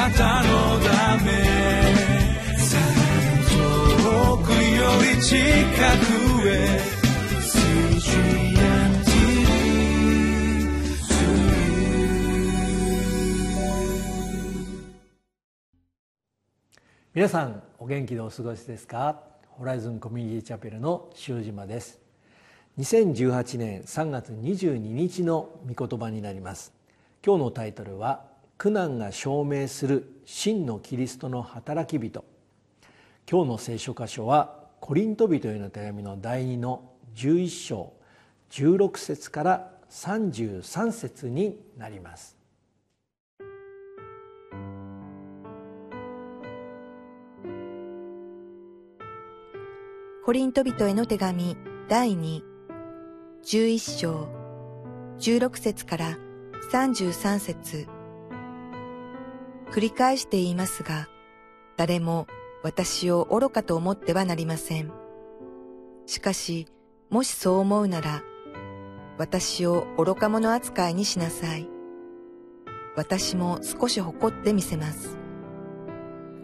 なたのため遠くより近くへ皆さんお元気でお過ごしですか？ホライズンコミュニティチャペルの塩島です。2018年3月22日の御言葉になります。今日のタイトルは苦難が証明する真のキリストの働き人。今日の聖書箇所はコリント人への手紙の第2の11章16節から33節になります。コリント人への手紙第2、11章、16節から33節。繰り返して言いますが、誰も私を愚かと思ってはなりません。しかし、もしそう思うなら、私を愚か者扱いにしなさい。私も少し誇ってみせます。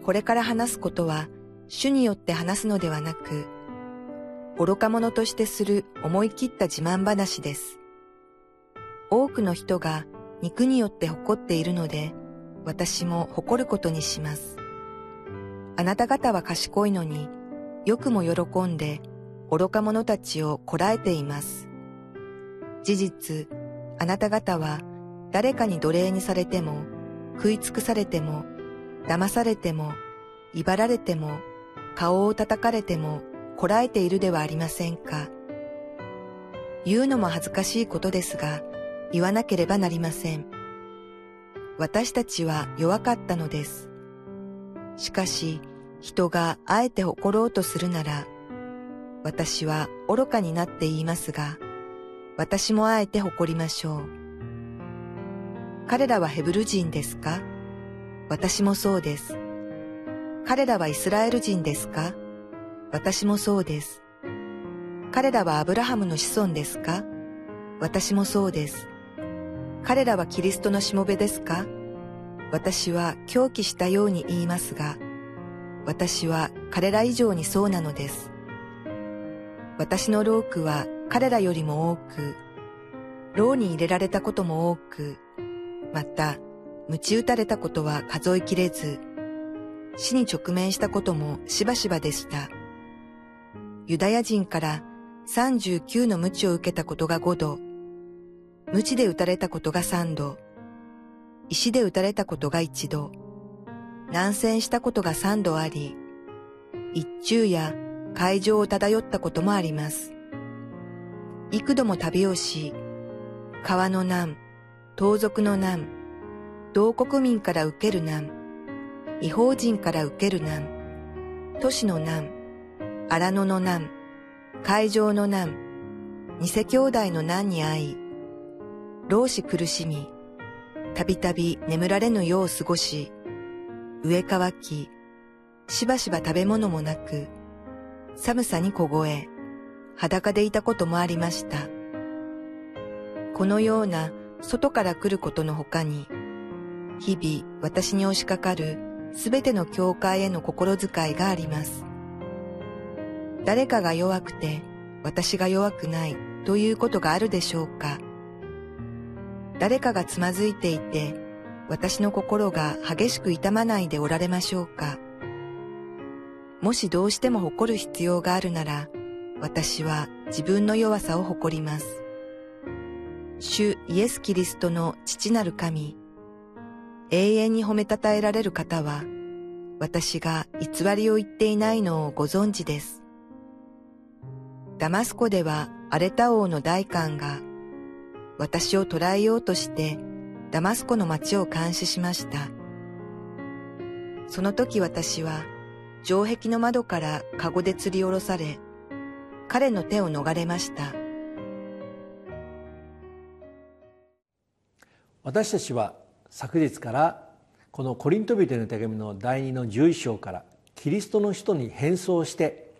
これから話すことは、主によって話すのではなく、愚か者としてする思い切った自慢話です。多くの人が肉によって誇っているので、私も誇ることにします。あなた方は賢いのによくも喜んで愚か者たちをこらえています。事実、あなた方は誰かに奴隷にされても、食い尽くされても、騙されても、威張られても、顔を叩かれても、こらえているではありませんか。言うのも恥ずかしいことですが、言わなければなりません。私たちは弱かったのです。しかし、人があえて誇ろうとするなら、私は愚かになって言いますが、私もあえて誇りましょう。彼らはヘブル人ですか？私もそうです。彼らはイスラエル人ですか？私もそうです。彼らはアブラハムの子孫ですか？私もそうです。彼らはキリストのしもべですか？私は狂気したように言いますが、私は彼ら以上にそうなのです。私のロークは彼らよりも多く、牢に入れられたことも多く、また、鞭打たれたことは数えきれず、死に直面したこともしばしばでした。ユダヤ人から39の鞭を受けたことが5度、鞭で打たれたことが3度、石で打たれたことが1度、南戦したことが3度あり、一中や海上を漂ったこともあります。幾度も旅をし、川の難、盗賊の難、同国民から受ける難、違法人から受ける難、都市の難、荒野の難、海上の難、偽兄弟の難に遭い、老子苦しみ、たびたび眠られぬよう過ごし、上乾き、しばしば食べ物もなく、寒さに凍え、裸でいたこともありました。このような外から来ることの他に、日々私に押しかかるすべての教会への心遣いがあります。誰かが弱くて私が弱くないということがあるでしょうか誰かがつまずいていて私の心が激しく痛まないでおられましょうかもしどうしても誇る必要があるなら私は自分の弱さを誇ります。主イエス・キリストの父なる神、永遠に褒めたたえられる方は、私が偽りを言っていないのをご存知です。ダマスコではアレタ王の大官が私を捕らえようとしてダマスコの町を監視しました。その時私は城壁の窓からカゴで吊り下ろされ、彼の手を逃れました。私たちは昨日からこのコリント人への手紙の第2の11章からキリストの人に変装して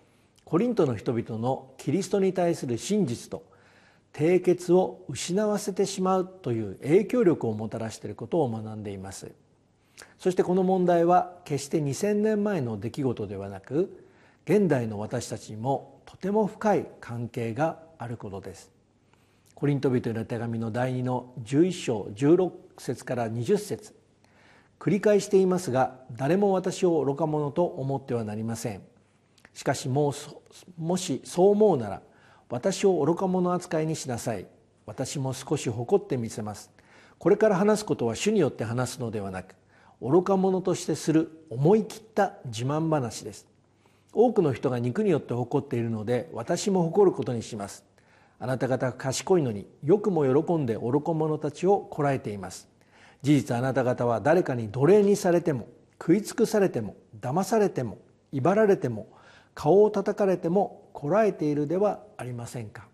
コリントの人々のキリストに対する真実と締結を失わせてしまうという影響力をもたらしていることを学んでいますそしてこの問題は決して2000年前の出来事ではなく現代の私たちにもとても深い関係があることですコリント人への手紙の第2の11章16節から20節繰り返していますが誰も私を愚か者と思ってはなりませんしかしもうもしそう思うなら私を愚か者扱いにしなさい。私も少し誇ってみせます。これから話すことは主によって話すのではなく愚か者としてする思い切った自慢話です。多くの人が肉によって誇っているので私も誇ることにします。あなた方が賢いのによくも喜んで愚か者たちをこらえています。事実あなた方は誰かに奴隷にされても食い尽くされても騙されても威張られても顔を叩かれてもこらえているではありませんか？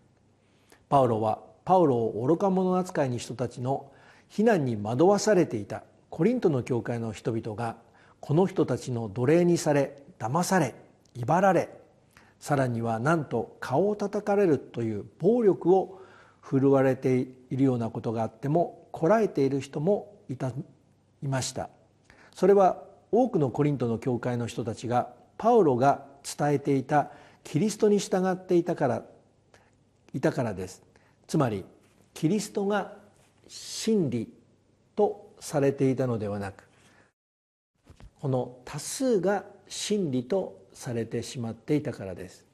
パウロはパウロを愚か者扱いに人たちの非難に惑わされていたコリントの教会の人々がこの人たちの奴隷にされ騙され威張られさらにはなんと顔を叩かれるという暴力を振るわれているようなことがあってもこらえている人もいたいました。それは多くのコリントの教会の人たちがパウロが伝えていたキリストに従っていたからいたからです。つまりキリストが真理とされていたのではなくこの多数が真理とされてしまっていたからです。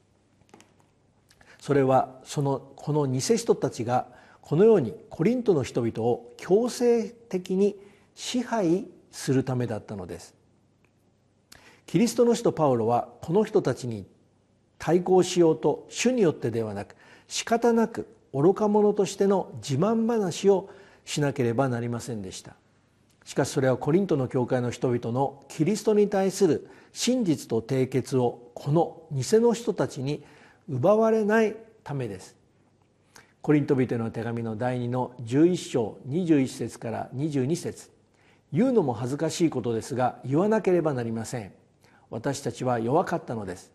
それはそのこの偽人たちがこのようにコリントの人々を強制的に支配するためだったのです。キリストの使徒パウロはこの人たちに対抗しようと主によってではなく仕方なく愚か者としての自慢話をしなければなりませんでした。しかしそれはコリントの教会の人々のキリストに対する真実と締結をこの偽の人たちに奪われないためです。コリント人の手紙の第2の11章21節から22節。言うのも恥ずかしいことですが言わなければなりません。私たちは弱かったのです。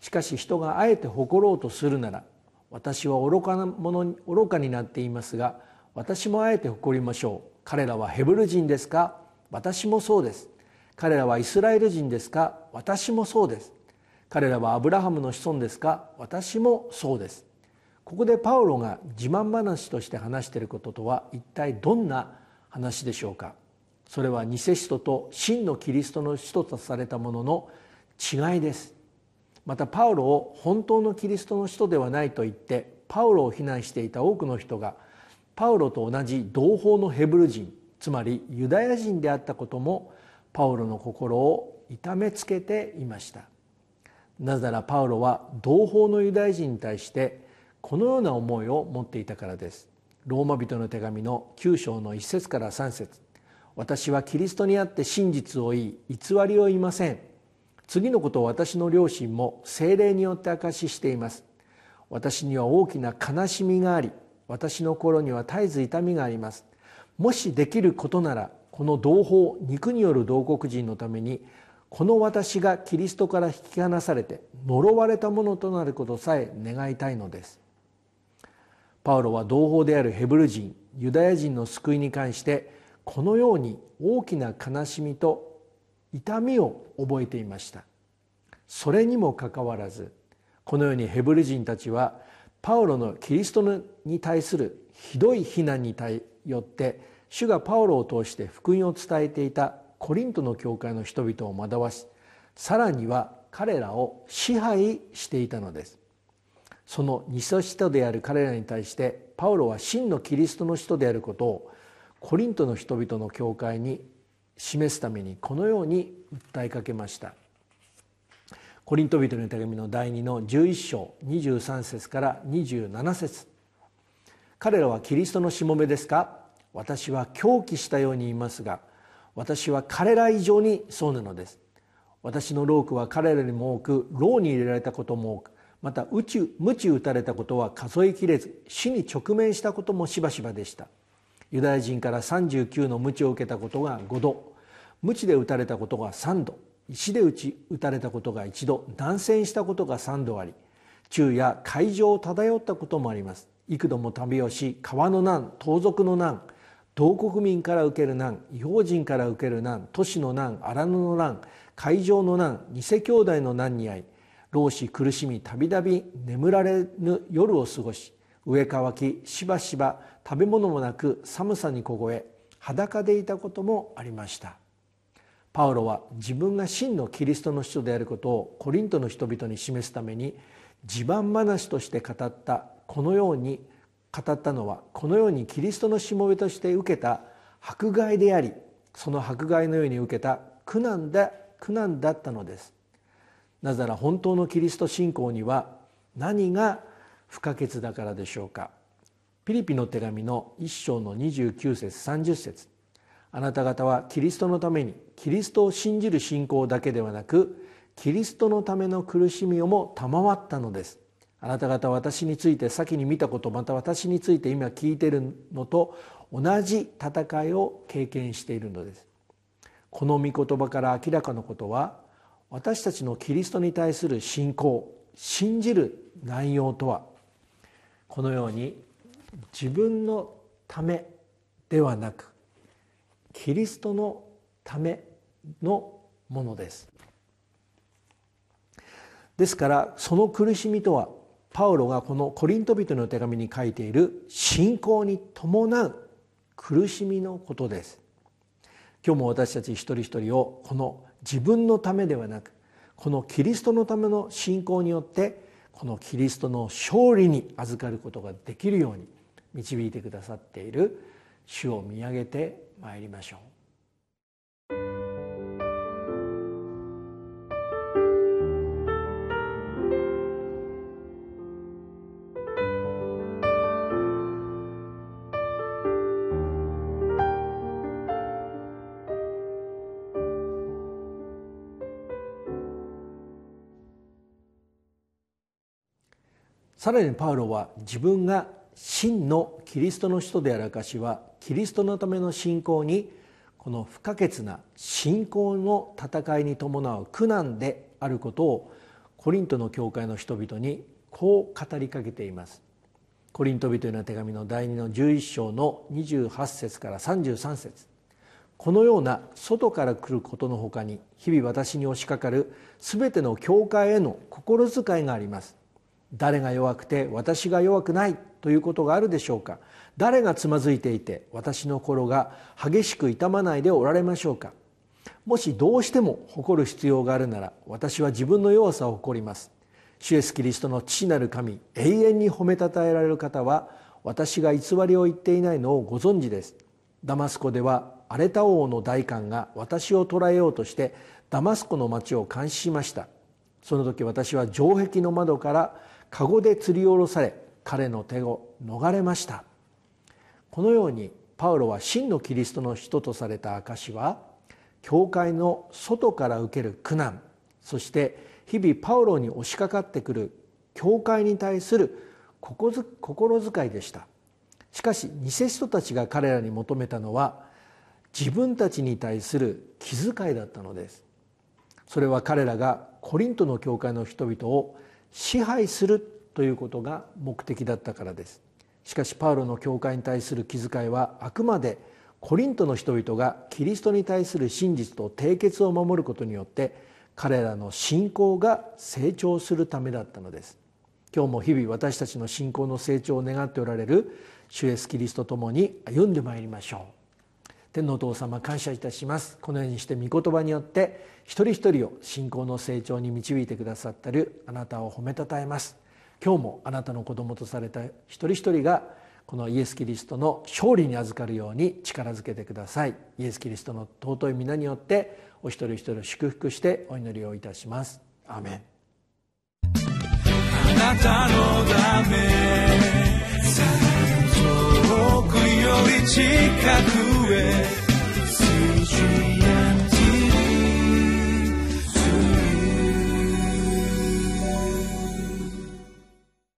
しかし人があえて誇ろうとするなら私は愚かなもの愚かになっていますが私もあえて誇りましょう。彼らはヘブル人ですか？私もそうです。彼らはイスラエル人ですか？私もそうです。彼らはアブラハムの子孫ですか？私もそうです。ここでパウロが自慢話として話していることとは一体どんな話でしょうか？それは偽使徒と真のキリストの使徒とされたものの違いです。またパウロを本当のキリストの使徒ではないと言ってパウロを非難していた多くの人がパウロと同じ同胞のヘブル人つまりユダヤ人であったこともパウロの心を痛めつけていました。なぜならパウロは同胞のユダヤ人に対してこのような思いを持っていたからです。ローマ人の手紙の9章の1節から3節。私はキリストにあって真実を言い偽りを言いません。次のことを私の両親も精霊によって証ししています。私には大きな悲しみがあり私の心には絶えず痛みがあります。もしできることならこの同胞肉による同国人のためにこの私がキリストから引き離されて呪われたものとなることさえ願いたいのです。パウロは同胞であるヘブル人ユダヤ人の救いに関してこのように大きな悲しみと痛みを覚えていました。それにもかかわらずこのようにヘブル人たちはパウロのキリストに対するひどい非難によって主がパウロを通して福音を伝えていたコリントの教会の人々を惑わしさらには彼らを支配していたのです。その偽人である彼らに対してパウロは真のキリストの人であることをコリントの人々の教会に示すためにこのように訴えかけました。コリント人の手紙の第2の11章23節から27節。彼らはキリストのしもべですか？私は狂気したように言いますが私は彼ら以上にそうなのです。私のロークは彼らにも多く牢に入れられたことも多くまた宇宙鞭打たれたことは数えきれず死に直面したこともしばしばでした。ユダヤ人から39の鞭を受けたことが5度。鞭で打たれたことが3度。石で打ち打たれたことが1度。断線したことが3度あり。昼夜海上を漂ったこともあります。幾度も旅をし川の難盗賊の難同国民から受ける難違法人から受ける難都市の難荒野の難海上の難偽兄弟の難に遭い老死苦しみたびたび眠られぬ夜を過ごし上乾きしばしば食べ物もなく寒さに凍え裸でいたこともありました。パウロは自分が真のキリストの人であることをコリントの人々に示すために地盤話として語ったこのように語ったのはこのようにキリストのしもべとして受けた迫害でありその迫害のように受けた苦難だ苦難だったのです。なぜなら本当のキリスト信仰には何が不可欠だからでしょうか。ピリピの手紙の一章の29節30節。あなた方はキリストのためにキリストを信じる信仰だけではなくキリストのための苦しみをも賜ったのです。あなた方は私について先に見たことまた私について今聞いているのと同じ戦いを経験しているのです。この御言葉から明らかなことは私たちのキリストに対する信仰信じる内容とは。このように自分のためではなくキリストのためのものです。ですからその苦しみとはパウロがこのコリント人の手紙に書いている信仰に伴う苦しみのことです。今日も私たち一人一人をこの自分のためではなくこのキリストのための信仰によってこのキリストの勝利に預かることができるように導いてくださっている主を見上げてまいりましょう。さらにパウロは自分が真のキリストの人である証はキリストのための信仰にこの不可欠な信仰の戦いに伴う苦難であることをコリントの教会の人々にこう語りかけています。コリント人への手紙の第2の11章の28節から33節。このような外から来ることのほかに日々私に押しかかる全ての教会への心遣いがあります。誰が弱くて私が弱くない。ということがあるでしょうか？誰がつまずいていて私の心が激しく痛まないでおられましょうか？もしどうしても誇る必要があるなら私は自分の弱さを誇ります。主イエスキリストの父なる神永遠に褒めたたえられる方は私が偽りを言っていないのをご存知です。ダマスコでは荒れた王の大官が私を捕らえようとしてダマスコの町を監視しました。その時私は城壁の窓から籠で吊り下ろされ彼の手を逃れました。このようにパウロは真のキリストの人とされた証は教会の外から受ける苦難そして日々パウロに押しかかってくる教会に対する心遣いでした。しかし偽人たちが彼らに求めたのは自分たちに対する気遣いだったのです。それは彼らがコリントの教会の人々を支配するということが目的だったからです。しかしパウロの教会に対する気遣いはあくまでコリントの人々がキリストに対する真実と締結を守ることによって彼らの信仰が成長するためだったのです。今日も日々私たちの信仰の成長を願っておられる主イエスキリストともに歩んでまいりましょう。天のお父様感謝いたします。このようにして御言葉によって一人一人を信仰の成長に導いてくださってるあなたを褒めたたえます。今日もあなたの子供とされた一人一人がこのイエス・キリストの勝利に預かるように力づけてください。イエス・キリストの尊い皆によってお一人一人祝福してお祈りをいたします。アメン。あなたのため遠くより近くへ